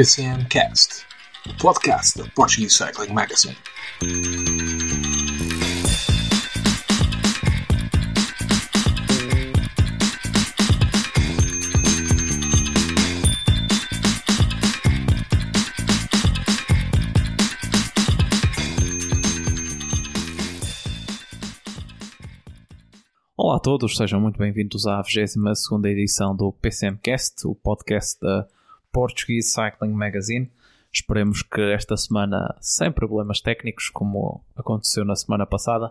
PCM Cast, o podcast da Portuguese Cycling Magazine. Olá a todos, sejam muito bem-vindos à 22 edição do PCMcast, o podcast da Portuguese Cycling Magazine. Esperemos que esta semana, sem problemas técnicos, como aconteceu na semana passada.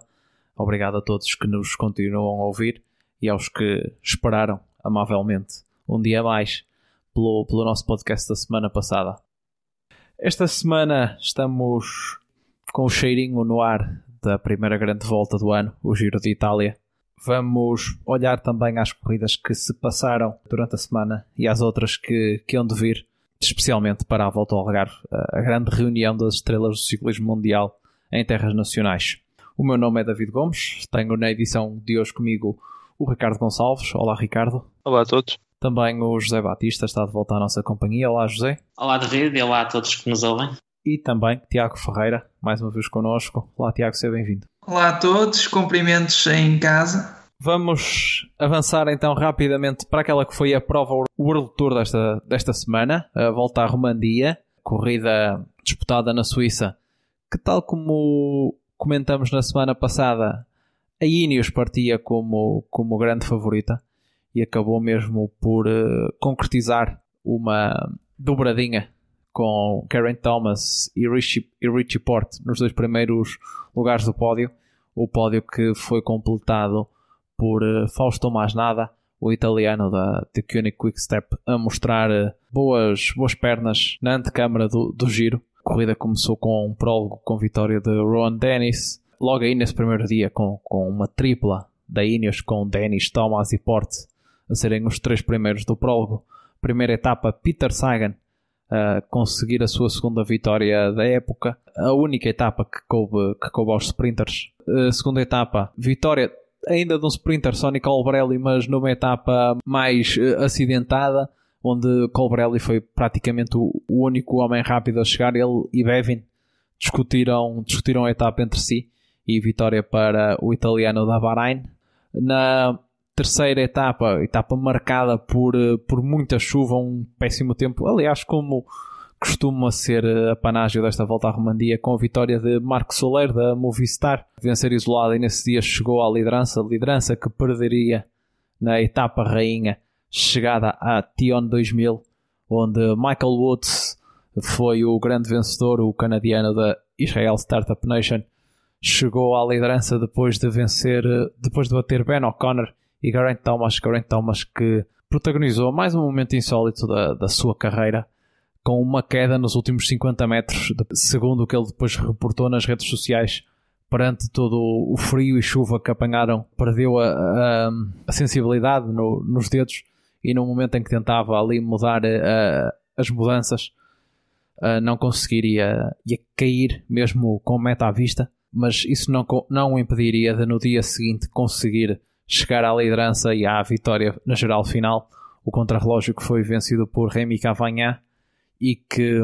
Obrigado a todos que nos continuam a ouvir e aos que esperaram amavelmente um dia mais pelo, pelo nosso podcast da semana passada. Esta semana estamos com o cheirinho no ar da primeira grande volta do ano, o Giro de Itália. Vamos olhar também às corridas que se passaram durante a semana e às outras que, que hão de vir, especialmente para a volta ao Algarve, a grande reunião das estrelas do ciclismo mundial em terras nacionais. O meu nome é David Gomes, tenho na edição de hoje comigo o Ricardo Gonçalves. Olá, Ricardo. Olá a todos. Também o José Batista está de volta à nossa companhia. Olá, José. Olá, David, e olá a todos que nos ouvem. E também Tiago Ferreira, mais uma vez connosco. Olá, Tiago, seja bem-vindo. Olá a todos, cumprimentos em casa. Vamos avançar então rapidamente para aquela que foi a prova World Tour desta, desta semana, a volta à Romandia, corrida disputada na Suíça, que tal como comentamos na semana passada, a Ineos partia como, como grande favorita e acabou mesmo por uh, concretizar uma dobradinha com Karen Thomas e Richie, e Richie Porte nos dois primeiros lugares do pódio. O pódio que foi completado por uh, Fausto Masnada, o italiano da The Koenig Quick Step, a mostrar uh, boas, boas pernas na antecâmara do, do giro. A corrida começou com um prólogo com vitória de Rowan Dennis. Logo aí nesse primeiro dia, com, com uma tripla da Ineos, com Dennis, Thomas e Porte a serem os três primeiros do prólogo. Primeira etapa, Peter Sagan a conseguir a sua segunda vitória da época. A única etapa que coube, que coube aos sprinters. A segunda etapa, vitória ainda de um sprinter, Sonny Colbrelli, mas numa etapa mais uh, acidentada, onde Colbrelli foi praticamente o, único homem rápido a chegar. Ele e Bevin discutiram, discutiram a etapa entre si e vitória para o italiano da Bahrein. Na terceira etapa, etapa marcada por, por muita chuva, um péssimo tempo. Aliás, como costuma ser a panágio desta volta à Romandia, com a vitória de Marco Soler da Movistar, vencer isolado e nesse dia chegou à liderança, liderança que perderia na etapa rainha, chegada a Tion 2000, onde Michael Woods foi o grande vencedor, o canadiano da Israel Startup Nation, chegou à liderança depois de vencer, depois de bater Ben O'Connor e Geraint Thomas, Geraint Thomas que protagonizou mais um momento insólito da, da sua carreira, com uma queda nos últimos 50 metros, segundo o que ele depois reportou nas redes sociais, perante todo o frio e chuva que apanharam, perdeu a, a, a sensibilidade no, nos dedos e no momento em que tentava ali mudar a, as mudanças, não conseguiria ia cair mesmo com meta à vista, mas isso não, não o impediria de no dia seguinte conseguir chegar à liderança e à vitória na geral final. O contrarrelógio que foi vencido por Remy Cavagna e que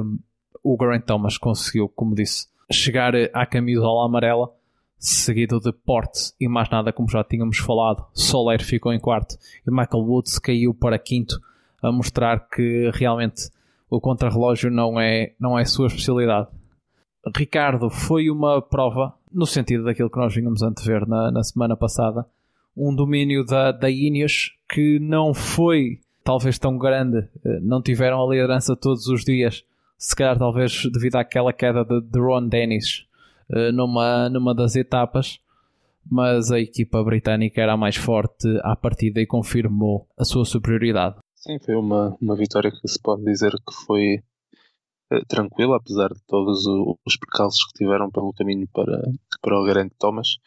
o Grant Thomas conseguiu, como disse, chegar à camisola amarela, seguido de Porte e mais nada, como já tínhamos falado. Soler ficou em quarto e Michael Woods caiu para quinto, a mostrar que realmente o contrarrelógio não é, não é sua especialidade. Ricardo, foi uma prova, no sentido daquilo que nós vínhamos antever na, na semana passada, um domínio da, da Ineos que não foi talvez tão grande, não tiveram a liderança todos os dias, se calhar talvez devido àquela queda de, de Ron Dennis numa, numa das etapas, mas a equipa britânica era a mais forte à partida e confirmou a sua superioridade. Sim, foi uma, uma vitória que se pode dizer que foi uh, tranquila, apesar de todos os percalços que tiveram pelo caminho para, para o Garante Thomas,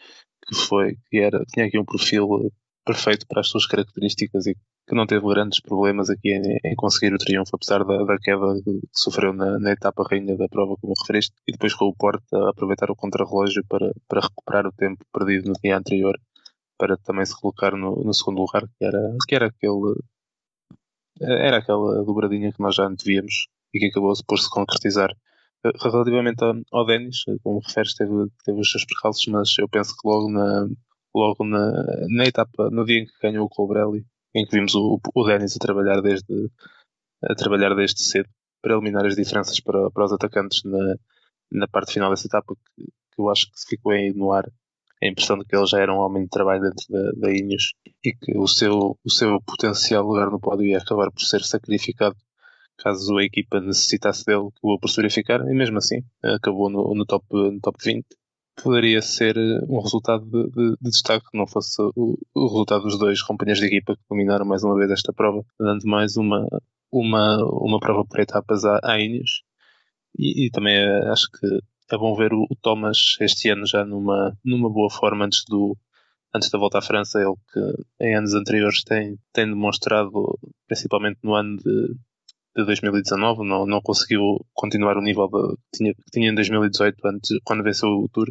que foi que era, tinha aqui um perfil perfeito para as suas características e que não teve grandes problemas aqui em, em conseguir o triunfo, apesar da, da queda que sofreu na, na, etapa rainha da prova, como referiste, e depois com o Porto a aproveitar o contrarrelógio para, para recuperar o tempo perdido no dia anterior, para também se colocar no, no segundo lugar, que era, que era aquele era aquela dobradinha que nós já antevíamos e que acabou por se concretizar. Eh, relativamente ao Denis, como referes, teve, teve os seus percalços, mas eu penso que logo na, logo na, na etapa, no dia em que ganhou o Colbrelli, em que vimos o, o Denis a trabalhar desde, a trabalhar desde cedo para eliminar as diferenças para, para os atacantes na, na parte final dessa etapa, que, que eu acho que ficou aí no ar a impressão de que ele já era um homem de trabalho dentro da, da Ineos e que o seu, o seu potencial lugar no pódio ia acabar por ser sacrificado caso a equipa necessitasse dele, que o por verificar, e mesmo assim acabou no, no, top, no top 20. Poderia ser eh, um resultado de, de, de destaque, não fosse o, o, resultado dos dois companheiros de equipa que dominaram mais uma vez esta prova, dando mais uma, uma, uma prova por etapas à, à Ineos. E, e também eh, acho que é bom ver o, o, Thomas este ano já numa, numa boa forma antes do antes da volta à França, ele que em anos anteriores tem, tem demonstrado, principalmente no ano de, de 2019, não, não conseguiu continuar o nível que, tinha, que tinha em 2018 antes, quando venceu o Tour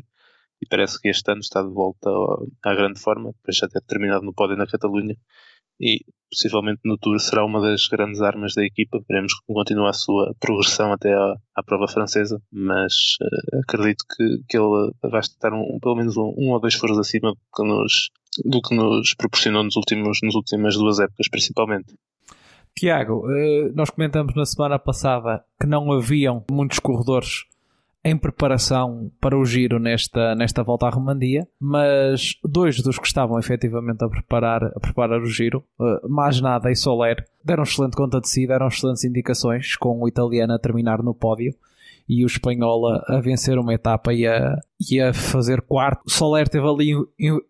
e parece que este ano está de volta à, grande forma, depois de já ter terminado no pódio na Catalunha e possivelmente no Tour será uma das grandes armas da equipa. Veremos como continua a sua progressão até à, à prova francesa, mas uh, acredito que, que ele vai estar um, pelo menos um, um, ou dois foros acima do que nos, do que nos proporcionou nos últimos, nas últimas duas épocas, principalmente. Tiago, uh, nós comentamos na semana passada que não haviam muitos corredores em preparação para o giro nesta, nesta volta à Romandia, mas dois dos que estavam efetivamente a preparar, a preparar o giro, uh, mais nada e Soler, deram excelente conta de si, deram excelentes indicações, com o italiano a terminar no pódio e o espanhol a, vencer uma etapa e a, e a fazer quarto. Soler esteve ali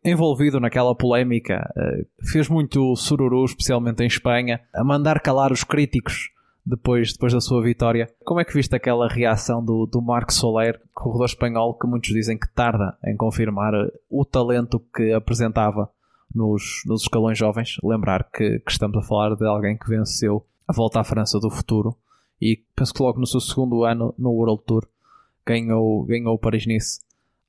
envolvido naquela polémica, uh, fez muito sururu, especialmente em Espanha, a mandar calar os críticos depois, depois da sua vitória. Como é que viste aquela reação do, do Marco Soler, corredor espanhol, que muitos dizem que tarda em confirmar o talento que apresentava nos, nos escalões jovens? Lembrar que, que estamos a falar de alguém que venceu a volta à França do futuro e penso que logo no seu segundo ano no World Tour ganhou, ganhou o Paris-Nice.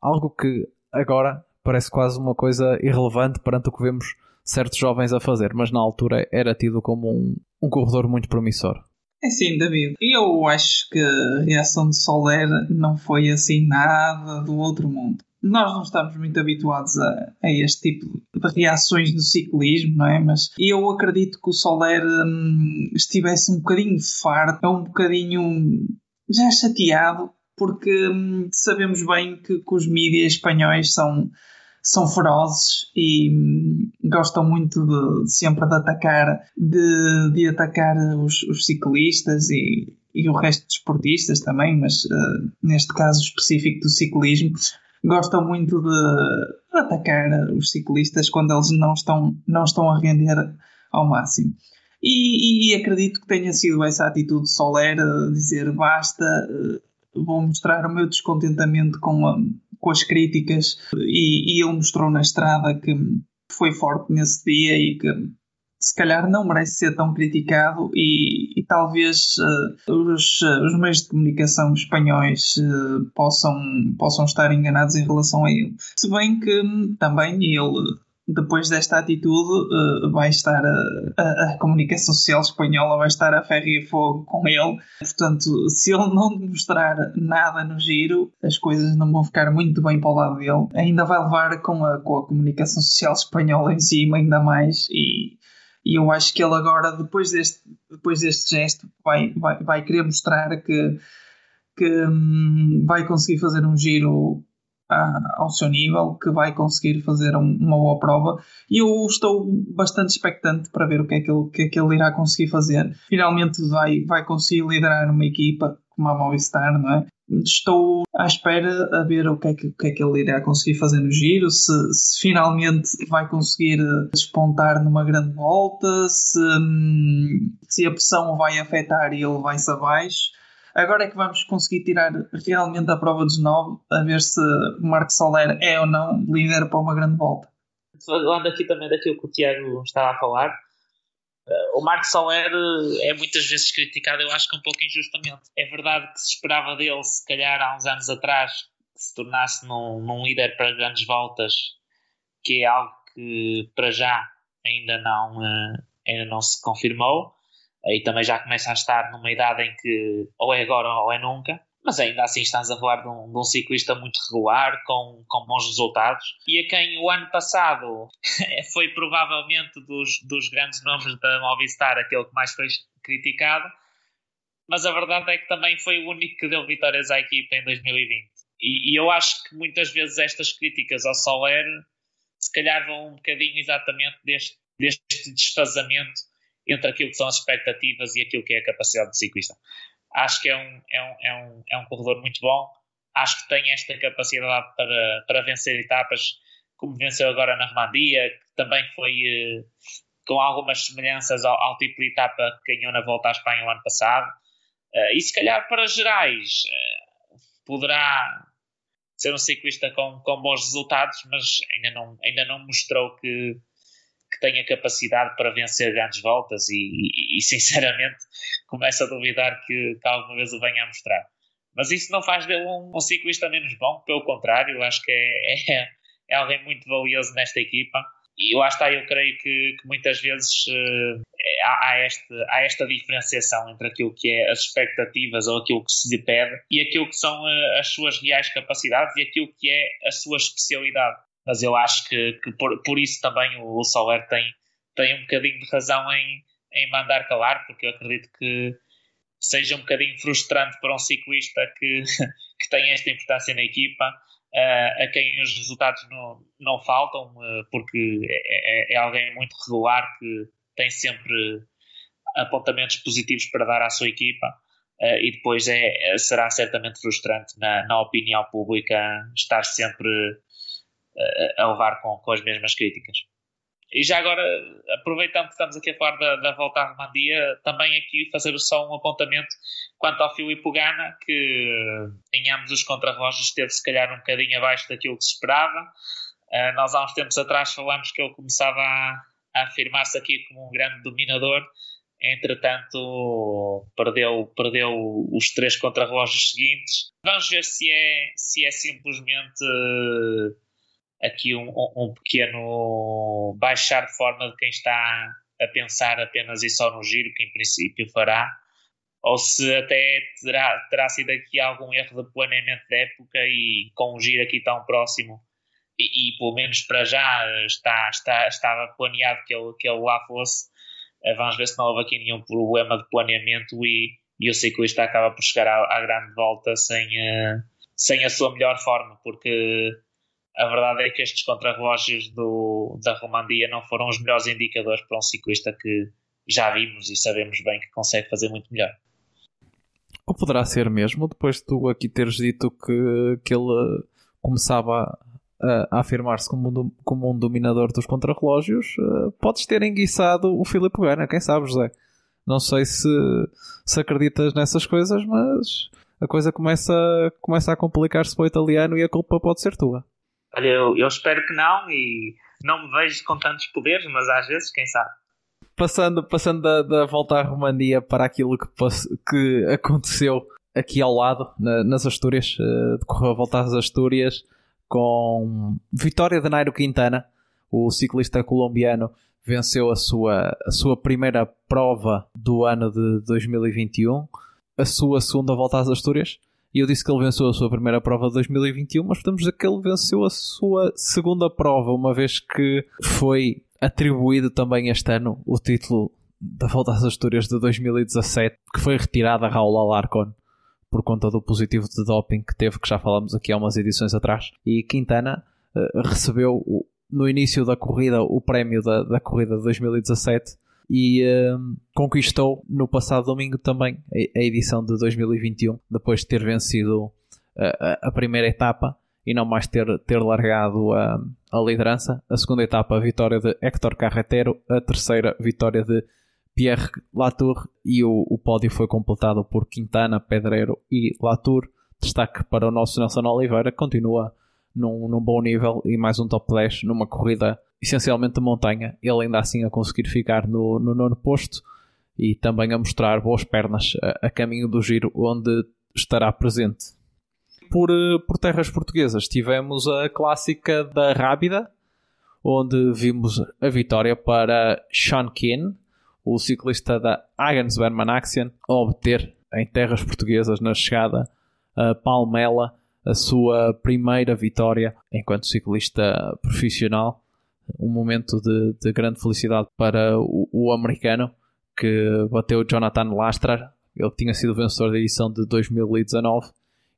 Algo que agora parece quase uma coisa irrelevante perante o que vemos certos jovens a fazer, mas na altura era tido como um, um corredor muito promissor. É sim, David. Eu acho que a reação de Soler não foi assim nada do outro mundo. Nós não estamos muito habituados a, a este tipo de reações no ciclismo, não é? Mas eu acredito que o Soler hum, estivesse um bocadinho farto, um bocadinho já chateado, porque hum, sabemos bem que, que os mídias espanhóis são são ferozes e hum, gostam muito de, de, sempre de atacar, de, de atacar os, os ciclistas e, e, o resto dos esportistas também, mas uh, neste caso específico do ciclismo, gostam muito de, de, atacar os ciclistas quando eles não estão, não estão a render ao máximo. E, e acredito que tenha sido essa atitude Soler, dizer basta, uh, vou mostrar o meu descontentamento com a com as críticas e, e ele mostrou na estrada que foi forte nesse dia e que se calhar não merece ser tão criticado e, e talvez uh, os, uh, os, meios de comunicação espanhóis uh, possam, possam estar enganados em relação a ele. Se bem que hum, também ele depois desta atitude, uh, vai estar a, a, a, comunicação social espanhola vai estar a ferro e fogo com ele. Portanto, se ele não demonstrar nada no giro, as coisas não vão ficar muito bem para o lado dele. Ainda vai levar com a, com a comunicação social espanhola em cima, ainda mais. E, e eu acho que ele agora, depois deste, depois deste gesto, vai, vai, vai querer mostrar que, que hum, vai conseguir fazer um giro ao seu nível, que vai conseguir fazer uma boa prova. E eu estou bastante expectante para ver o que é que ele, que é que ele irá conseguir fazer. Finalmente vai, vai conseguir liderar uma equipa como a Movistar, não é? Estou à espera a ver o que é que, o que, é que ele irá conseguir fazer no giro, se, se finalmente vai conseguir despontar numa grande volta, se, hum, se a pressão vai afetar e ele vai-se abaixo Agora é que vamos conseguir tirar realmente a prova dos nove, a ver se Marco Soler é ou não líder para uma grande volta. Falando aqui também daquilo que o Tiago estava a falar, eh, o Marco Soler é muitas vezes criticado, eu acho que um pouco injustamente. É verdade que se esperava dele, se calhar há uns anos atrás, que se tornasse num, num líder para grandes voltas, que é algo que para já ainda não, eh, ainda não se confirmou aí também já começa a estar numa idade em que ou é agora ou é nunca. Mas ainda assim estás a falar de um, de um ciclista muito regular, com, com bons resultados, e a quem o ano passado foi provavelmente dos, dos grandes nomes da Movistar aquele que mais foi criticado, mas a verdade é que também foi o único que deu vitórias à equipa em 2020. E, e eu acho que muitas vezes estas críticas ao Soler se calhar vão um bocadinho exatamente deste, deste desfazamento entre aquilo que são as expectativas e aquilo que é a capacidade do ciclista. Acho que é um, é um, é um, é um corredor muito bom, acho que tem esta capacidade para, para vencer etapas, como venceu agora na Romandia, que também foi eh, com algumas semelhanças ao, ao, tipo de etapa que ganhou na volta à Espanha o ano passado. Uh, e se calhar para gerais uh, poderá ser um ciclista com, com bons resultados, mas ainda não, ainda não mostrou que, que tenha capacidade para vencer grandes voltas e, e, e sinceramente começo a duvidar que, que, alguma vez o venha a mostrar. Mas isso não faz dele um, um ciclista menos bom, pelo contrário, acho que é, é, é alguém muito valioso nesta equipa e lá está, eu creio que, que muitas vezes uh, há, há, este, há esta diferenciação entre aquilo que é as expectativas ou aquilo que se lhe pede e aquilo que são uh, as suas reais capacidades e aquilo que é a sua especialidade. Mas eu acho que, que por, por isso também o, Soler tem, tem um bocadinho de razão em, em mandar calar, porque eu acredito que seja um bocadinho frustrante para um ciclista que, que tem esta importância na equipa uh, a quem os resultados não, não faltam, uh, porque é, é, é, alguém muito regular que tem sempre apontamentos positivos para dar à sua equipa. Uh, e depois é, será certamente frustrante na, na opinião pública estar sempre a levar com, com as mesmas críticas. E já agora, aproveitando que estamos aqui a falar da, da volta à Romandia, também aqui fazer só um apontamento quanto ao Filipe Gana, que em ambos os contrarrelógios esteve se calhar um bocadinho abaixo daquilo que se esperava. Uh, nós há uns tempos atrás falámos que ele começava a, a afirmar-se aqui como um grande dominador, entretanto perdeu, perdeu os três contrarrelógios seguintes. Vamos ver se é, se é simplesmente aqui um, um pequeno baixar de forma de quem está a pensar apenas e só no giro, que em princípio fará, ou se até terá, terá sido aqui algum erro de planeamento da época e com um giro aqui tão próximo e, e, pelo menos para já está, está, estava planeado que ele, que ele lá fosse. Eh, vamos ver se não houve aqui nenhum problema de planeamento e, e o ciclista acaba por chegar à, à grande volta sem, uh, sem a sua melhor forma, porque a verdade é que estes contrarrelógios da Romandia não foram os melhores indicadores para um ciclista que já vimos e sabemos bem que consegue fazer muito melhor. Ou poderá ser mesmo, depois de tu aqui teres dito que, que ele começava a, a afirmar-se como, um, como um dominador dos contrarrelógios, uh, podes ter enguiçado o Filipe Gana, quem sabe, José? Não sei se, se acreditas nessas coisas, mas a coisa começa, começa a complicar-se para o italiano e a culpa pode ser tua. Olha, eu, eu espero que não e não me vejo com tantos poderes, mas às vezes, quem sabe. Passando, passando da, da volta à Romandia para aquilo que, que aconteceu aqui ao lado, na, nas Astúrias, uh, decorreu a volta às Astúrias com vitória de Nairo Quintana, o ciclista colombiano venceu a sua, a sua primeira prova do ano de 2021, a sua segunda volta às Astúrias, e eu disse que ele venceu a sua primeira prova de 2021, mas podemos dizer que ele venceu a sua segunda prova, uma vez que foi atribuído também este ano o título da Volta às Astúrias de 2017, que foi retirado a Raul Alarcon por conta do positivo de doping que teve, que já falamos aqui há umas edições atrás. E Quintana uh, recebeu no início da corrida o prémio da, da corrida de 2017 e uh, conquistou no passado domingo também a, a, edição de 2021, depois de ter vencido a, a, primeira etapa e não mais ter, ter largado a, a liderança. A segunda etapa, a vitória de Héctor Carretero, a terceira, vitória de Pierre Latour e o, o pódio foi completado por Quintana, Pedreiro e Latour. Destaque para o nosso Nelson Oliveira, continua num, num bom nível e mais um top 10 numa corrida essencialmente de montanha, ele ainda assim a conseguir ficar no, no nono posto e também a mostrar boas pernas a, a caminho do giro onde estará presente. Por, eh, por terras portuguesas tivemos a clássica da Rábida, onde vimos a vitória para Sean Keane, o ciclista da Agensberman Axion, a obter em terras portuguesas na chegada a Palmela a sua primeira vitória enquanto ciclista profissional. Um momento de, de grande felicidade para o, o, americano que bateu Jonathan Lastra, ele tinha sido vencedor da edição de 2019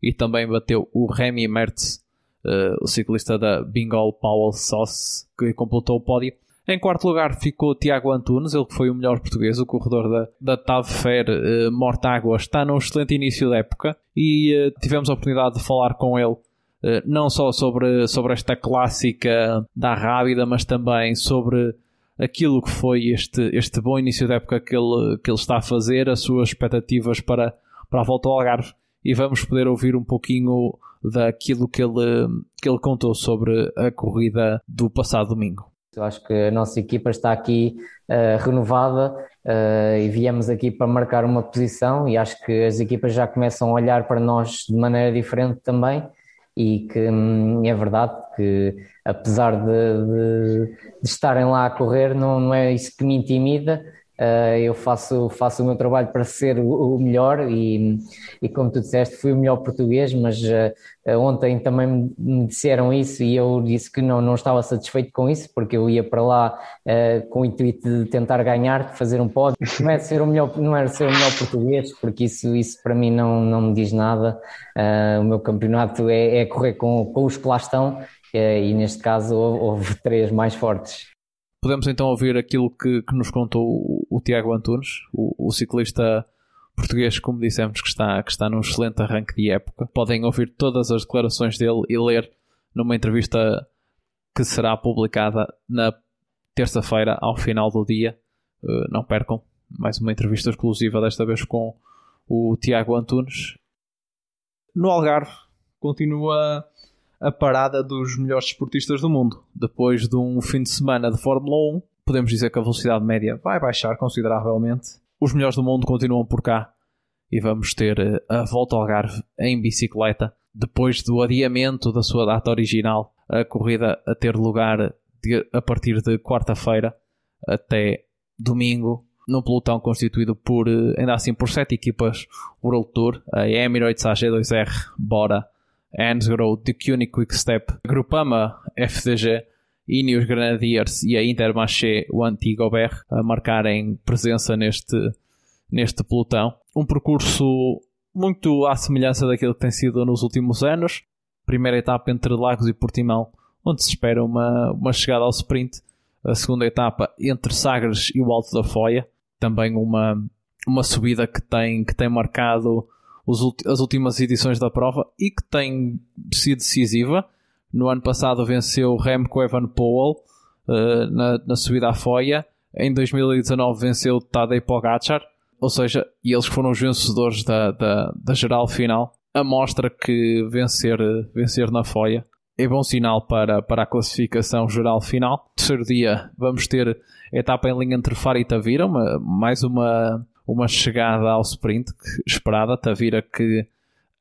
e também bateu o Remy Mertz, uh, o ciclista da Bengal Powell Sauce, que completou o pódio. Em quarto lugar ficou Tiago Antunes, ele que foi o melhor português, o corredor da, da TAV Fair uh, Mortágua, está num excelente início da época e uh, tivemos a oportunidade de falar com ele não só sobre, sobre esta clássica da Rábida, mas também sobre aquilo que foi este, este bom início da época que ele, que ele está a fazer, as suas expectativas para, para a volta ao Algarve e vamos poder ouvir um pouquinho daquilo que ele, que ele contou sobre a corrida do passado domingo. Eu acho que a nossa equipa está aqui uh, renovada uh, e viemos aqui para marcar uma posição e acho que as equipas já começam a olhar para nós de maneira diferente também e que hum, é verdade que apesar de, de, de, estarem lá a correr não, não é isso que me intimida eu faço, faço o meu trabalho para ser o, melhor e, e, como tu disseste, fui o melhor português, mas uh, ontem também me disseram isso e eu disse que não, não estava satisfeito com isso, porque eu ia para lá com o intuito de tentar ganhar, de fazer um pódio. Não é ser o melhor, não era ser o melhor português, porque isso, isso para mim não, não me diz nada. o meu campeonato é, é correr com, com os que lá estão e neste caso houve, houve três mais fortes. Podemos então ouvir aquilo que, que nos contou o, o Tiago Antunes, o, o, ciclista português, como dissemos, que está, que está num excelente arranque de época. Podem ouvir todas as declarações dele e ler numa entrevista que será publicada na terça-feira, ao final do dia. Uh, não percam, mais uma entrevista exclusiva, desta vez com o Tiago Antunes. No Algarve, continua a parada dos melhores desportistas do mundo. Depois de um fim de semana de Fórmula 1, podemos dizer que a velocidade média vai baixar consideravelmente. Os melhores do mundo continuam por cá e vamos ter eh, a volta ao Algarve em bicicleta. Depois do adiamento da sua data original, a corrida a ter lugar de, a partir de quarta-feira até domingo, num pelotão constituído por, eh, ainda assim, por sete equipas World Tour, a Emirates AG2R, Bora, Hansgrohe, Quick Quickstep, Grupama, FDG, Ineos Grenadiers e a Intermarché, o antigo Aubert, a marcarem presença neste, neste pelotão. Um percurso muito à semelhança daquilo que tem sido nos últimos anos. Primeira etapa entre Lagos e Portimão, onde se espera uma, uma chegada ao sprint. A segunda etapa entre Sagres e o Alto da Foia, também uma, uma subida que tem, que tem marcado as últimas edições da prova e que tem sido decisiva. No ano passado venceu Remco Evan Powell uh, na, na, subida à Foia. Em 2019 venceu Tadej Pogacar. Ou seja, e eles foram os vencedores da, da, da geral final. A mostra que vencer, vencer na Foia é bom sinal para, para a classificação geral final. Terceiro dia vamos ter etapa em linha entre Faro e Tavira, uma, mais uma uma chegada ao sprint esperada. Tavira que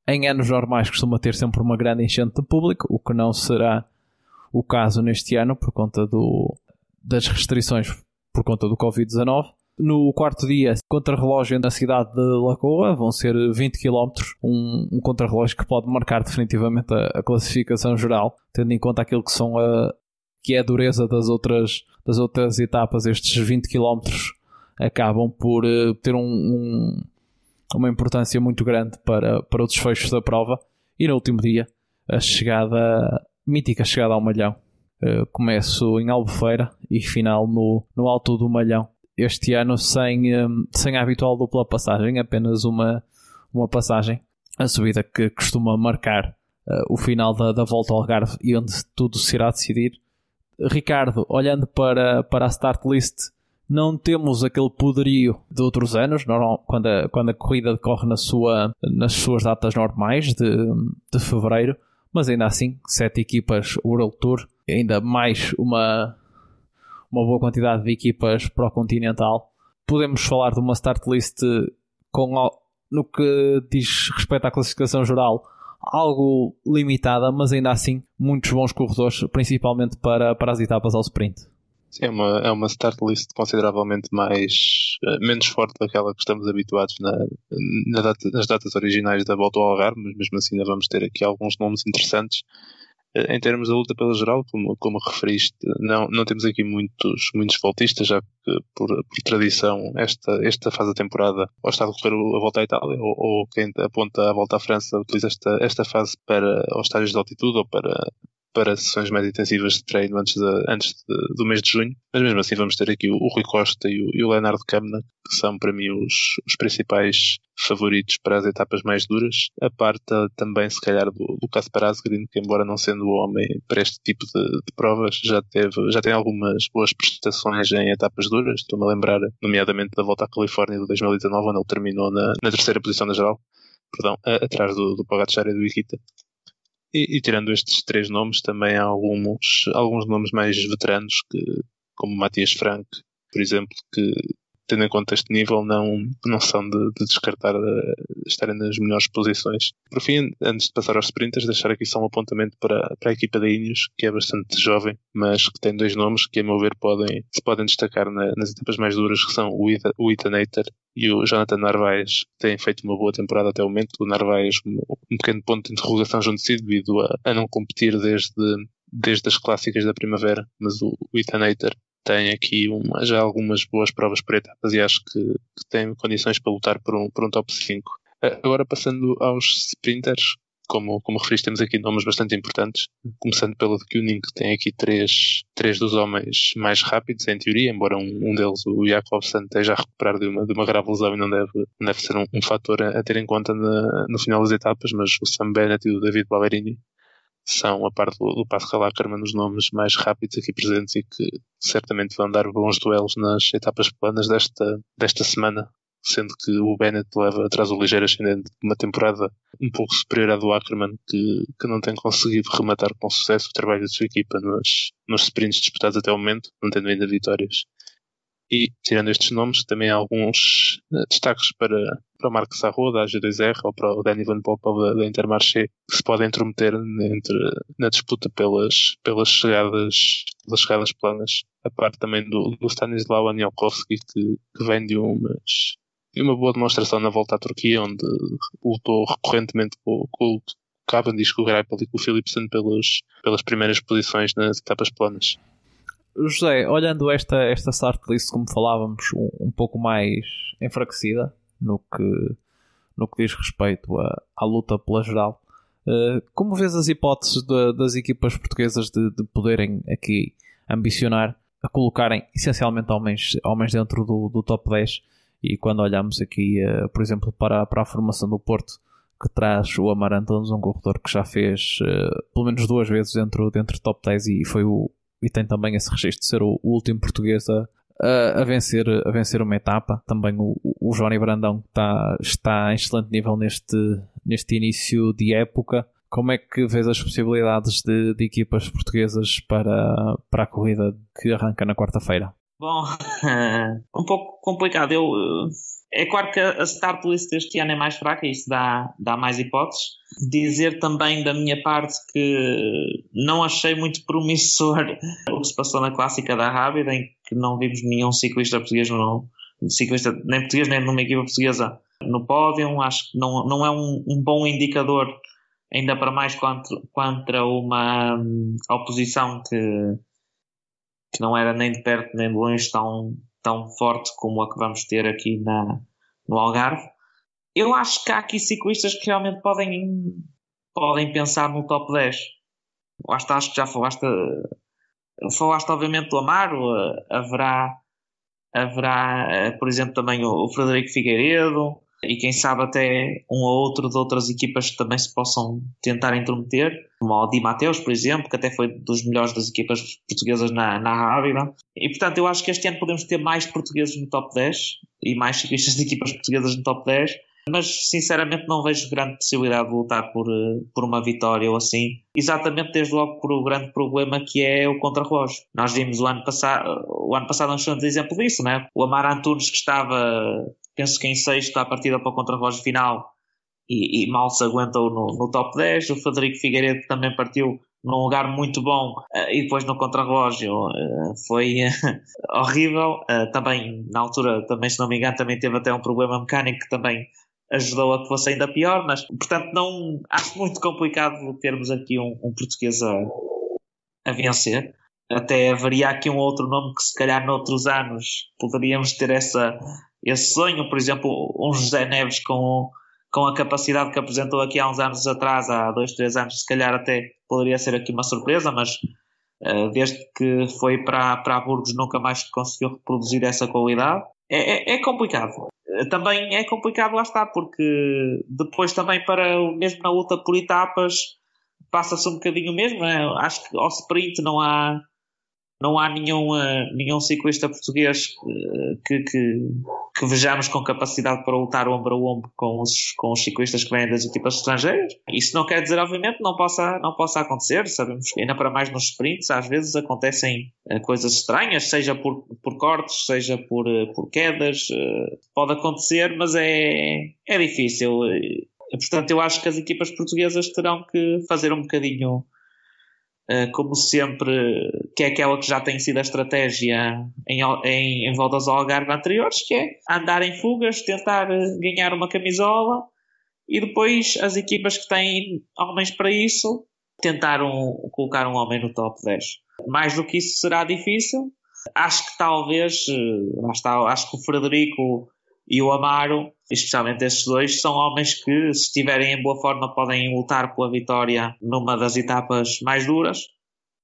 em anos normais costuma ter sempre uma grande enchente de público, o que não será o caso neste ano por conta do, das restrições por conta do Covid-19. No quarto dia, contra-relógio na cidade de Lagoa, vão ser 20 km, um, um contra-relógio que pode marcar definitivamente a, a, classificação geral, tendo em conta aquilo que são a que é a dureza das outras, das outras etapas, estes 20 km acabam por uh, ter um, um, uma importância muito grande para, para o desfecho da prova. E no último dia, a chegada, mítica chegada ao Malhão. Uh, começo em Albufeira e final no, no Alto do Malhão. Este ano sem, um, sem a habitual dupla passagem, apenas uma, uma passagem. A subida que costuma marcar uh, o final da, da volta ao Algarve e onde tudo se irá decidir. Ricardo, olhando para, para a start list, não temos aquele poderio de outros anos, normal, quando, a, quando a corrida decorre na sua, nas suas datas normais de, de fevereiro, mas ainda assim, sete equipas World Tour, ainda mais uma, uma boa quantidade de equipas para o Continental. Podemos falar de uma start list com, no que diz respeito à classificação geral, algo limitada, mas ainda assim muitos bons corredores, principalmente para, para as etapas ao sprint. Sim, é uma, é uma start list consideravelmente mais uh, menos forte daquela que estamos habituados na, na data, nas datas originais da volta ao Algarve, mas mesmo assim ainda vamos ter aqui alguns nomes interessantes. Uh, em termos da luta pela geral, como, como referiste, não, não temos aqui muitos, muitos voltistas, já que por, por tradição esta, esta fase da temporada ou está a correr a volta à Itália ou, ou quem aponta a volta à França utiliza esta, esta fase para os estágios de altitude ou para para sessões mais intensivas de treino antes, de, antes de, do mês de junho. Mas mesmo assim vamos ter aqui o, o Rui Costa e o, e o Leonardo Kamna, que são para mim os, os principais favoritos para as etapas mais duras. A parte também, se calhar, do Lucas Asgreen, que embora não sendo o homem para este tipo de, de, provas, já, teve, já tem algumas boas prestações em etapas duras. Estou-me a lembrar, nomeadamente, da volta à Califórnia de 2019, onde ele terminou na, na terceira posição na geral. Perdão, atrás do, do Pogacar e do Ikita. E, e, tirando estes três nomes, também há alguns, alguns nomes mais veteranos, que, como Matias Frank, por exemplo, que tendo em conta este nível, não, não são de, de descartar uh, estarem nas melhores posições. Por fim, antes de passar aos sprinters, deixar aqui só um apontamento para, para a equipa da Ineos, que é bastante jovem, mas que tem dois nomes que, a meu ver, podem, se podem destacar na, nas etapas mais duras, que são o, Ethan Hater e o Jonathan Narvaez, que têm feito uma boa temporada até o momento. O Narvaez, um, um pequeno ponto de interrogação junto de si, devido a, a não competir desde desde as clássicas da primavera, mas o, o Ethan Hater tem aqui uma, já algumas boas provas por etapas e acho que, que tem condições para lutar por um, por um top 5. Eh, agora passando aos sprinters, como, como referiste, temos aqui nomes bastante importantes, começando pelo de Kuning, que tem aqui três, três dos homens mais rápidos, em teoria, embora um, um deles, o Jakobsen, esteja a recuperar de uma, de uma grave lesão e não deve, não deve ser um, um fator a, a, ter em conta na, no final das etapas, mas o Sam Bennett e o David Ballerini são, a parte do, do Pascal Ackermann, os nomes mais rápidos aqui presentes e que certamente vão dar bons duelos nas etapas planas desta, desta semana, sendo que o Bennett leva atrás o ligeiro ascendente de uma temporada um pouco superior à do Ackermann, que, que não tem conseguido rematar com sucesso o trabalho da sua equipa nos, nos sprints disputados até o momento, não tendo ainda vitórias. E, tirando estes nomes, também há alguns uh, destaques para, para o Marco Sarro, da AG2R, ou para o Danny Van Poppel, da, da Intermarché, que se podem intrometer entre, na disputa pelas, pelas, chegadas, pelas chegadas planas. A parte também do, do Stanislaw que, que vem de umas, de uma boa demonstração na volta à Turquia, onde lutou recorrentemente com, com Cavendish, com o Greipel e com o Philipsen pelas, pelas primeiras posições nas etapas planas. José, olhando esta, esta start list, como falávamos, um, um pouco mais enfraquecida no que, no que diz respeito à, à luta pela geral, uh, como vês as hipóteses de, das equipas portuguesas de, de, poderem aqui ambicionar a colocarem essencialmente homens, homens dentro do, do top 10? E quando olhamos aqui, uh, por exemplo, para, para a formação do Porto, que traz o Amarantos, um corredor que já fez uh, pelo menos duas vezes dentro, dentro do top 10 e foi o, e tem também esse registro de ser o, o último português a, a, a, vencer, a vencer uma etapa. Também o, o Johnny Brandão está, está em excelente nível neste, neste início de época. Como é que vês as possibilidades de, de equipas portuguesas para, para a corrida que arranca na quarta-feira? Bom, um pouco complicado. Eu, é claro que a start list deste ano é mais fraca, isso dá, dá mais hipóteses. Dizer também da minha parte que não achei muito promissor o que se passou na clássica da Rábida, em que não vimos nenhum ciclista português, no, ciclista, nem português nem numa equipa portuguesa no pódio. Acho que não, não é um, um bom indicador, ainda para mais contra, contra uma um, oposição que, que não era nem de perto nem de longe tão, tão forte como a que vamos ter aqui na, no Algarve. Eu acho que há aqui ciclistas que realmente podem, podem pensar no top 10. Acho, acho que já falaste, falaste obviamente do Amaro, haverá, haverá, por exemplo, também o, o Frederico Figueiredo, e quem sabe até um ou outro de outras equipas que também se possam tentar intrometer, como o Di Mateus, por exemplo, que até foi dos melhores das equipas portuguesas na, na Rábida. E portanto, eu acho que este ano podemos ter mais portugueses no top 10 e mais ciclistas de equipas portuguesas no top 10 mas sinceramente não vejo grande possibilidade de lutar por, eh, por uma vitória ou assim, exatamente desde logo por o grande problema que é o contrarrelógio. Nós vimos o ano passado, o ano passado um excelente exemplo disso, né? o Amar Antunes que estava, penso que em sexto à partida para o contrarrelógio final e, e, mal se aguentou no, no top 10, o Frederico Figueiredo também partiu num lugar muito bom uh, e depois no contrarrelógio uh, foi horrível. também, na altura, também, se não me engano, também teve até um problema mecânico que também ajudou a que fosse ainda pior, mas portanto não acho muito complicado termos aqui um, um português a, a vencer. Até haveria aqui um outro nome que se calhar noutros anos poderíamos ter essa, esse sonho, por exemplo, um José Neves com, com a capacidade que apresentou aqui há uns anos atrás, há dois, três anos, se calhar até poderia ser aqui uma surpresa, mas uh, desde que foi para, para Burgos nunca mais conseguiu reproduzir essa qualidade. É, é, é complicado. Eh, também é complicado, lá está, porque depois também para mesmo na luta por etapas passa-se um bocadinho mesmo. Né? Acho que ao sprint não há não há nenhum, uh, nenhum ciclista português uh, que, que, que, vejamos com capacidade para lutar ombro a ombro com os, com os ciclistas que vêm das equipas estrangeiras. Isso não quer dizer, obviamente, não possa, não possa acontecer. Sabemos que ainda para mais nos sprints, às vezes acontecem uh, coisas estranhas, seja por, por cortes, seja por, por quedas. pode acontecer, mas é, é difícil. Portanto, eu acho que as equipas portuguesas terão que fazer um bocadinho eh, como sempre, que é aquela que já tem sido a estratégia em, em, em voltas ao Algarve anteriores, que é andar em fugas, tentar eh, ganhar uma camisola e depois as equipas que têm homens para isso tentar um, colocar um homem no top 10. Mais do que isso será difícil. Acho que talvez, eh, está, acho que o Frederico e o Amaro, especialmente estes dois, são homens que, se estiverem em boa forma, podem lutar pela vitória numa das etapas mais duras.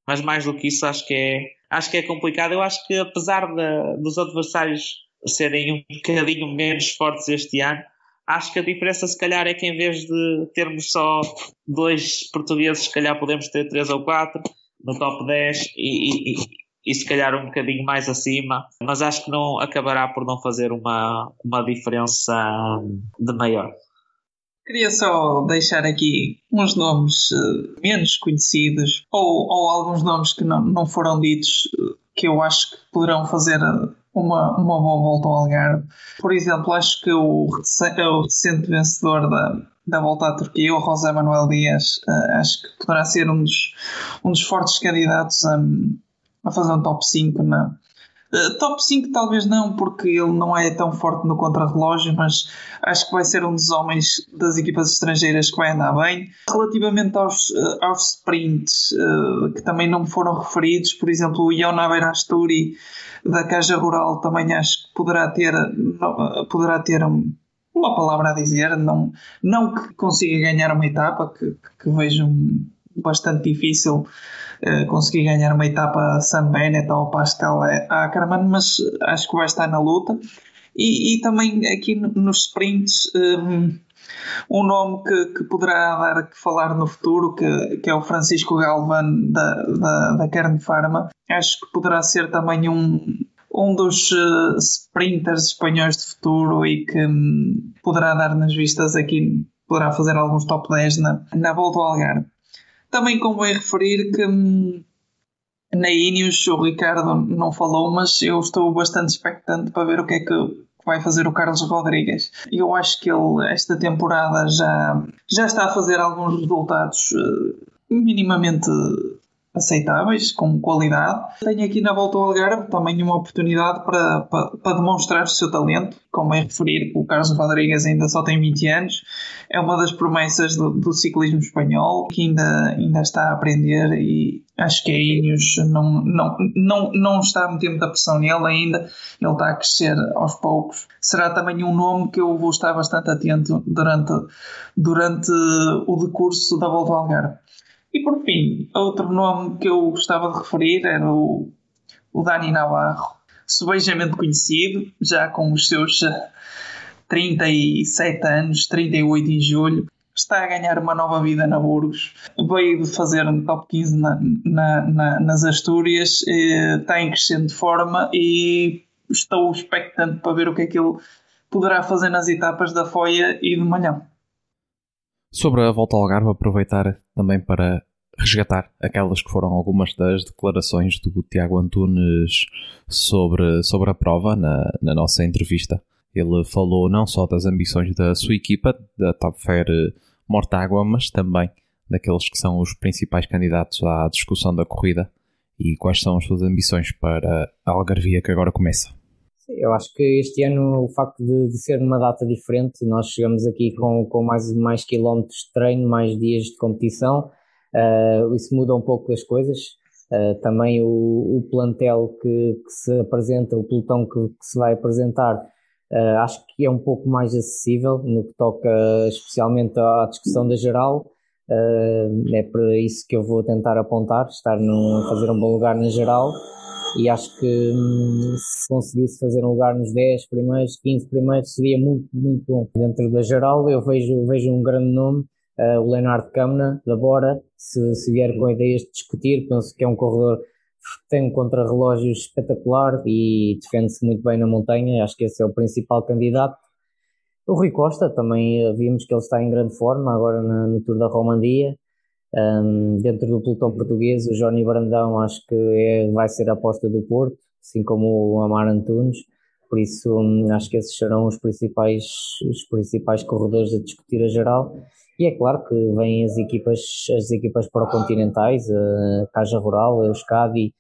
Mas mais do que isso, acho que é, acho que é complicado. Eu acho que, apesar de, dos adversários serem um bocadinho menos fortes este ano, acho que a diferença, se calhar, é que em vez de termos só dois portugueses, se calhar podemos ter três ou quatro no top 10 e, e e se calhar um bocadinho mais acima, mas acho que não acabará por não fazer uma, uma diferença de maior. Queria só deixar aqui uns nomes uh, menos conhecidos ou, ou alguns nomes que não, não foram ditos uh, que eu acho que poderão fazer uh, uma, uma boa volta ao Algarve. Por exemplo, acho que o, o recente vencedor da, da volta à Turquia, o José Manuel Dias, acho que poderá ser um dos, um dos fortes candidatos a, a fazer um top 5 na. Uh, top 5 talvez não, porque ele não é tão forte no contrarrelógio, mas acho que vai ser um dos homens das equipas estrangeiras que vai andar bem. Relativamente aos, uh, aos sprints, uh, que também não foram referidos, por exemplo, o Iona Berasturi da Caja Rural também acho que poderá ter, poderá ter um, uma palavra a dizer, não, não que consiga ganhar uma etapa, que, que vejo bastante difícil uh, conseguir ganhar uma etapa Sam Bennett ou Pascal Ackermann, mas acho que vai estar na luta. E, e também aqui nos sprints, um, eh, um nome que, que, poderá dar que falar no futuro, que, que é o Francisco Galvan da, da, da Kern Pharma. Acho que poderá ser também um, um dos uh, sprinters espanhóis de futuro e que um, poderá dar nas vistas aqui, poderá fazer alguns top 10 na, na volta ao Algarve. Também convém referir que hum, na Ineos o Ricardo não falou, mas eu estou bastante expectante para ver o que é que vai fazer o Carlos Rodrigues. Eu acho que ele, esta temporada, já, já está a fazer alguns resultados uh, minimamente aceitáveis, com qualidade. Tenho aqui na volta ao Algarve também uma oportunidade para, para, para, demonstrar o seu talento. Como é referir que o Carlos Rodrigues ainda só tem 20 anos, é uma das promessas do, do ciclismo espanhol que ainda, ainda está a aprender e acho que a Ineos não, não, não, não está a meter muita pressão nele ainda, ele está a crescer aos poucos. Será também um nome que eu vou estar bastante atento durante, durante o decurso da volta ao Algarve. E por fim, outro nome que eu gostava de referir era o, o Dani Navarro, subejamente conhecido, já com os seus 37 eh, anos, 38 em julho. Está a ganhar uma nova vida na Burgos. Veio de fazer um top 15 na, na, na, nas Astúrias, eh, está em crescente forma e estou expectante para ver o que é que ele poderá fazer nas etapas da Foia e do Manhã. Sobre a volta ao Algarve, aproveitar também para resgatar aquelas que foram algumas das declarações do Tiago Antunes sobre, sobre a prova na, na nossa entrevista. Ele falou não só das ambições da sua equipa, da Top Fair Mortágua, mas também daqueles que são os principais candidatos à discussão da corrida e quais são as suas ambições para a Algarvia que agora começa. Eu acho que este ano o facto de, de, ser numa data diferente, nós chegamos aqui com, com mais, mais quilómetros de treino, mais dias de competição, uh, isso muda um pouco as coisas. Uh, também o, o plantel que, que, se apresenta, o pelotão que, que se vai apresentar, uh, acho que é um pouco mais acessível no que toca especialmente à discussão da geral. é para isso que eu vou tentar apontar, estar num, fazer um bom lugar na geral e acho que hum, se conseguisse fazer um lugar nos 10 primeiros, 15 primeiros, seria muito, muito bom. Dentro da geral, eu vejo, vejo um grande nome, uh, o Leonardo Câmara, da Bora, se, se vier com ideias de discutir, penso que é um corredor que tem um contrarrelógio espetacular e defende-se muito bem na montanha, acho que esse é o principal candidato. O Rui Costa também vimos que ele está em grande forma agora na, no Tour da Romandia. Um, dentro do pelotão português, o Johnny Brandão acho que é, vai ser a aposta do Porto, assim como o Amar Antunes. Por isso, um, acho que esses serão os principais, os principais corredores a discutir a geral. E é claro que vêm as equipas, as equipas para-continentais, a Caja Rural, a Euskadi,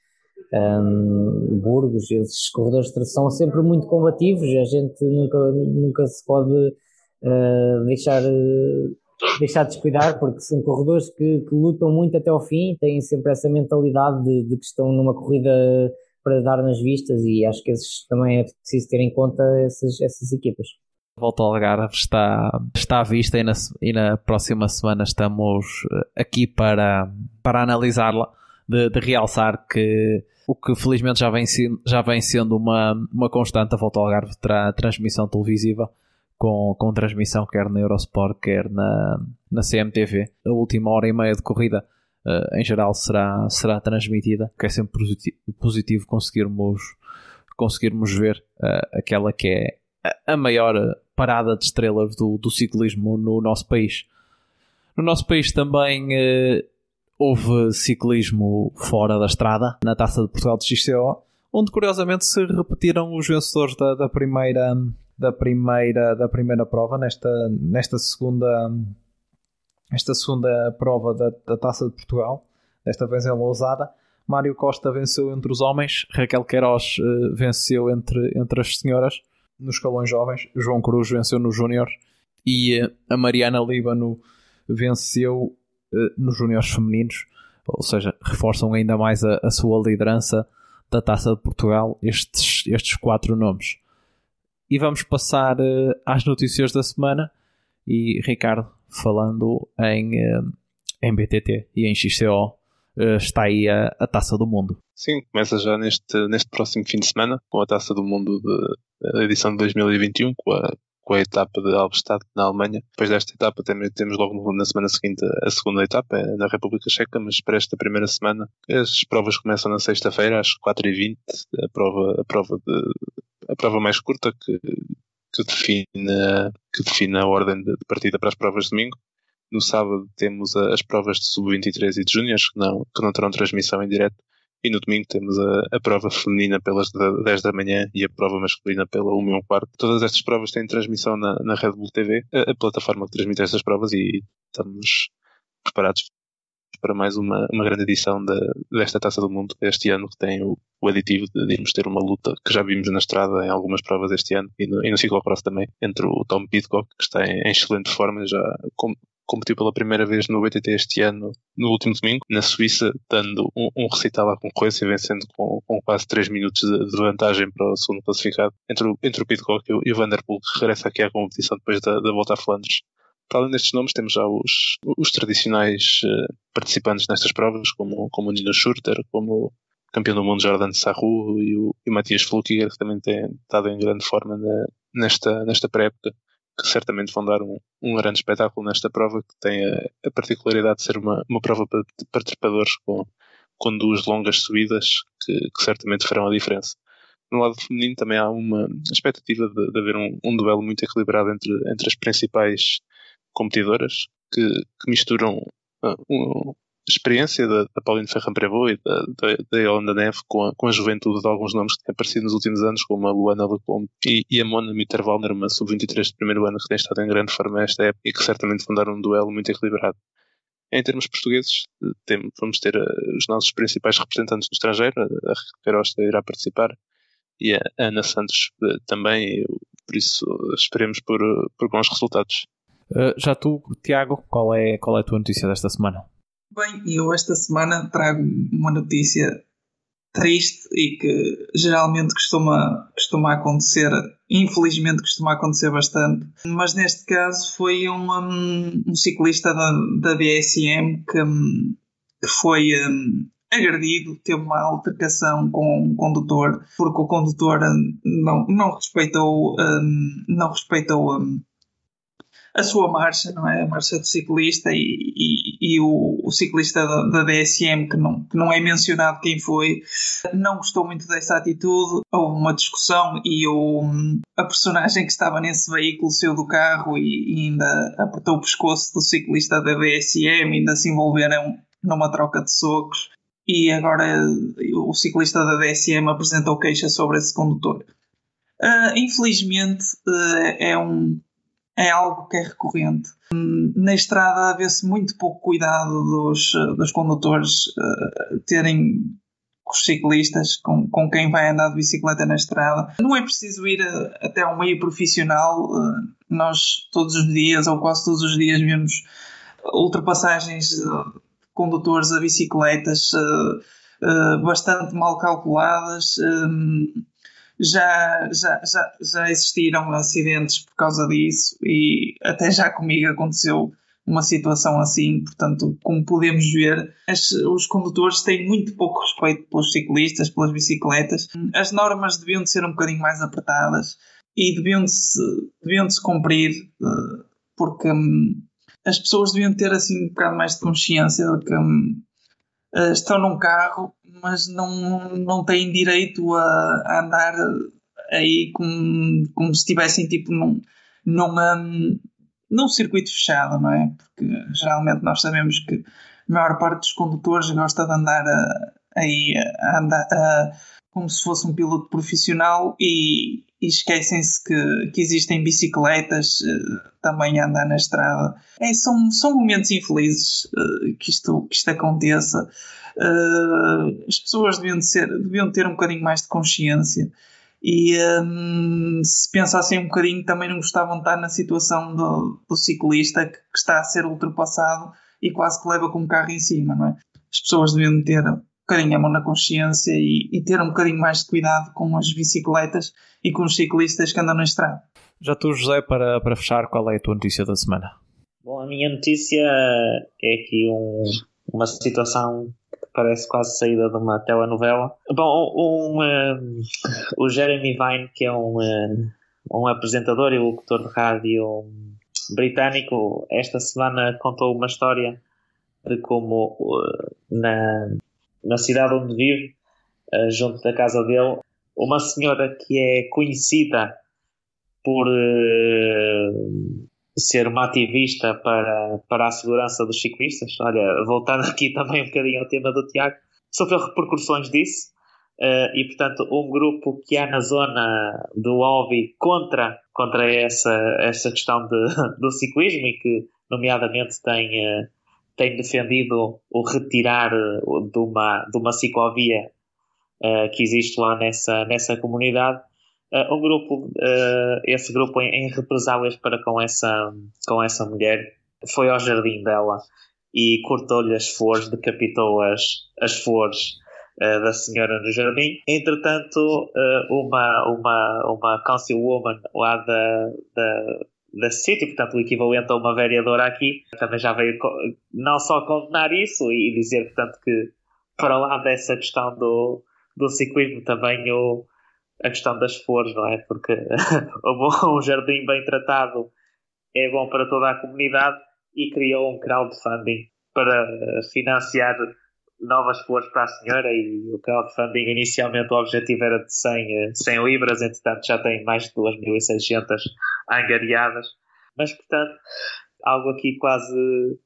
um, Burgos, esses corredores são sempre muito combativos. A gente nunca, nunca se pode uh, deixar. Uh, deixar de descuidar, porque são corredores que, que, lutam muito até ao fim, têm sempre essa mentalidade de, de, que estão numa corrida para dar nas vistas e acho que esses, também é preciso ter em conta essas, essas equipas. Volta ao Algarve está, está à vista e na, e na próxima semana estamos eh, aqui para, para analisá-la, de, de, realçar que o que felizmente já vem, já vem sendo uma, uma constante, a Volta ao Algarve terá transmissão televisiva com, com transmissão quer na Eurosport, quer na, na CMTV. A última hora e meia de corrida, uh, em geral, será, será transmitida, que é sempre positivo, positivo conseguirmos, conseguirmos ver uh, aquela que é a maior parada de estrelas do, do ciclismo no nosso país. No nosso país também uh, houve ciclismo fora da estrada, na Taça de Portugal de XCO, onde curiosamente se repetiram os vencedores da, da primeira da primeira, da primeira prova, nesta, nesta segunda esta segunda prova da, da Taça de Portugal, desta vez em Lousada. Mário Costa venceu entre os homens, Raquel Queiroz uh, venceu entre, entre as senhoras nos escalões jovens, João Cruz venceu nos júniores e uh, a Mariana Líbano venceu uh, nos júniores femininos, ou seja, reforçam ainda mais a, a sua liderança da Taça de Portugal, estes, estes quatro nomes. E vamos passar uh, às notícias da semana. E Ricardo, falando em, uh, em BTT e em XCO, eh, está aí a, a, taça do mundo. Sim, começa já neste, neste próximo fim de semana com a taça do mundo da edição de 2021, com a, com a etapa de Albstadt na Alemanha. Depois desta etapa temos, temos logo na semana seguinte a segunda etapa é na República Checa, mas para esta primeira semana as provas começam na sexta-feira às 4h20, a prova, a prova de a prova mais curta que, que, define, que define a ordem de, partida para as provas de domingo. No sábado temos as provas de sub-23 e de júniores, que não, que não terão transmissão em direto. E no domingo temos a, a, prova feminina pelas 10 da manhã e a prova masculina pela 1 e 1 quarto. Todas estas provas têm transmissão na, na Red Bull TV, a, a plataforma que transmite estas provas, e estamos preparados para mais uma, uma grande edição de, desta Taça do Mundo este ano, que tem o, o aditivo de, irmos ter uma luta que já vimos na estrada em algumas provas este ano e no, e no ciclocross também, entre o Tom Pitcock, que está em, em excelente forma, já com, competiu pela primeira vez no BTT este ano, no último domingo, na Suíça, dando um, um recital à concorrência, vencendo com, com quase 3 minutos de, de, vantagem para o segundo classificado, entre o, entre o Pitcock e o, e o Vanderpool, que regressa aqui à competição depois da, da volta a Flandres. Para além destes nomes, temos já os, os tradicionais uh, participantes nestas provas, como, como o Nino Schurter, como o campeão do mundo Jordan Sarru e o, e Matias Flukiger, que também tem estado em grande forma na, nesta, nesta pré-época, que certamente vão dar um, um grande espetáculo nesta prova, que tem a, a particularidade de ser uma, uma prova para, para trepadores com, com duas longas subidas que, que certamente farão a diferença. No lado feminino também há uma expectativa de, de haver um, um, duelo muito equilibrado entre, entre as principais competidoras que, que misturam uh, um, a experiência da, da Pauline Ferrand-Prévot e da, da, da Yolanda Neve com a, com a juventude de alguns nomes que têm aparecido nos últimos anos, como a Luana Lecombe e, e a Mona Mitterwalner, uma sub-23 de primeiro ano que tem estado em grande forma esta época e que certamente vão dar um duelo muito equilibrado. Em termos portugueses, tem, vamos ter os nossos principais representantes no estrangeiro, a Costa irá participar e a Ana Santos também, por isso esperemos por, por bons resultados. Uh, já tu, Tiago, qual é, qual é a tua notícia desta semana? Bem, eu esta semana trago uma notícia triste e que geralmente costuma, costuma acontecer, infelizmente costuma acontecer bastante, mas neste caso foi um, um, ciclista da, da BSM que, que foi agredido, teve uma altercação com um condutor, porque o condutor não, não respeitou, não respeitou a sua marcha, não é? A marcha do ciclista e, e, e o, o, ciclista da, da, DSM, que não, que não é mencionado quem foi, não gostou muito dessa atitude. Houve uma discussão e o, a personagem que estava nesse veículo saiu do carro e, e ainda apertou o pescoço do ciclista da DSM, ainda se envolveram numa troca de socos. E agora o ciclista da DSM apresentou queixa sobre esse condutor. Uh, infelizmente uh, é um é algo que é recorrente. Na estrada vê-se muito pouco cuidado dos, dos condutores uh, terem os ciclistas, com, com quem vai andar de bicicleta na estrada. Não é preciso ir a, até ao meio profissional. Uh, nós todos os dias, ou quase todos os dias, vemos ultrapassagens de condutores a bicicletas uh, bastante mal calculadas já, já, já, já existiram acidentes por causa disso e até já comigo aconteceu uma situação assim, portanto, como podemos ver, as, os condutores têm muito pouco respeito pelos ciclistas, pelas bicicletas. As normas deviam de ser um bocadinho mais apertadas e deviam-se deviam -se cumprir, eh, porque hum, as pessoas deviam ter assim um bocado mais de consciência de que hum, eh, estão num carro mas não, não têm direito a, a andar aí como, como se estivessem tipo num, num, um, num circuito fechado, não é? Porque geralmente nós sabemos que a maior parte dos condutores gosta de andar a, aí a a, como se fosse um piloto profissional e, e esquecem-se que, que existem bicicletas uh, também a andar na estrada. É, são, são momentos infelizes uh, que, isto, que isto aconteça. Uh, as pessoas deviam, ser, deviam ter um bocadinho mais de consciência e um, se pensassem um bocadinho também não gostavam de estar na situação do, do ciclista que, que, está a ser ultrapassado e quase que leva com um carro em cima, não é? As pessoas deviam ter bocadinho a mão na consciência e, e ter um bocadinho mais de cuidado com as bicicletas e com os ciclistas que andam na estrada. Já tu, José, para, para fechar, qual é a tua notícia da semana? Bom, a minha notícia é aqui um, uma situação parece quase saída de uma telenovela. Bom, um, um, o Jeremy Vine, que é um, um apresentador e locutor de rádio britânico, esta semana contou uma história de como na, na cidade onde vive, junto da casa dele, uma senhora que é conhecida por ser uma ativista para, para a segurança dos ciclistas. Olha, voltando aqui também um bocadinho ao tema do Tiago, sofreu repercussões disso. Uh, e portanto um grupo que há na zona do Albi contra, contra essa, essa questão de, do ciclismo e que nomeadamente tem, uh, tem defendido o retirar de uma, de uma ciclovia uh, que existe lá nessa, nessa comunidade uh, um grupo, uh, esse grupo em, em, represálias para com essa, com essa mulher, foi ao jardim dela e cortou-lhe as flores, decapitou as, as flores da senhora no jardim. Entretanto, uma, uma, uma councilwoman lá da, da, da City, portanto o equivalente a uma vereadora aqui, também já veio não só condenar isso e dizer, portanto, que para lá dessa questão do, do ciclismo também o, a questão das flores, não é? Porque um jardim bem tratado é bom para toda a comunidade e criou um crowdfunding para financiar novas flores para a senhora e o crowdfunding inicialmente o objetivo era de 100, 100 libras, entretanto já tem mais de 2.600 angariadas mas portanto algo aqui quase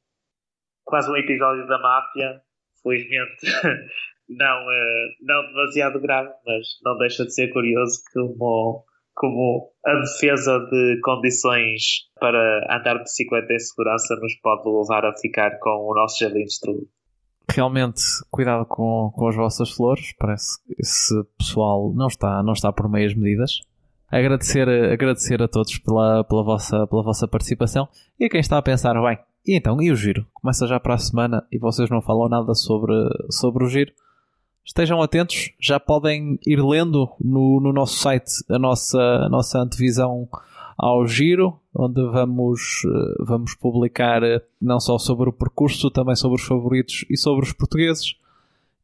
quase um episódio da máfia felizmente não, uh, não demasiado grave, mas não deixa de ser curioso como, como a defesa de condições para andar de bicicleta em segurança nos pode levar a ficar com o nosso jardim destruído. Realmente, cuidado com, com as vossas flores. Parece que esse pessoal não está, não está por meias medidas. Agradecer, agradecer a todos pela, pela, vossa, pela vossa participação e a quem está a pensar, bem, e então, e o giro? Começa já para a semana e vocês não falam nada sobre, sobre o giro. Estejam atentos, já podem ir lendo no, no nosso site a nossa, a nossa antevisão ao giro, onde vamos, eh, vamos publicar eh, não só sobre o percurso, também sobre os favoritos e sobre os portugueses.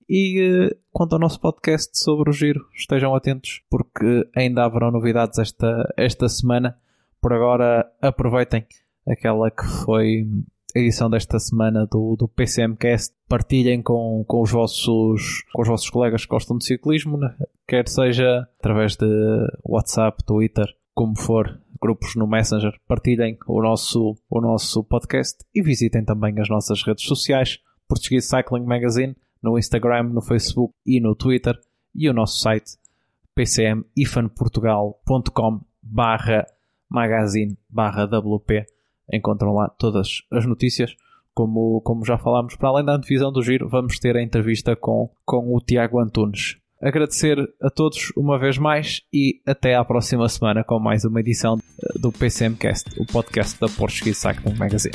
E eh, quanto ao nosso podcast sobre o giro, estejam atentos porque ainda haverão novidades esta, esta semana. Por agora, aproveitem aquela que foi a edição desta semana do, do PCMcast. Partilhem com, com, os vossos, com os vossos colegas que gostam de ciclismo, né? quer seja através de WhatsApp, Twitter, como for, grupos no Messenger. Partilhem o nosso, o nosso podcast e visitem também as nossas redes sociais. Portuguese Cycling Magazine no Instagram, no Facebook e no Twitter e o nosso site pcmifanportugal.com barra magazine barra WP encontram lá todas as notícias. Como, como já falámos, para além da divisão do giro, vamos ter a entrevista com, com o Tiago Antunes. Agradecer a todos uma vez mais e até à próxima semana com mais uma edição do PCMcast, o podcast da Portuguese Cycling Magazine.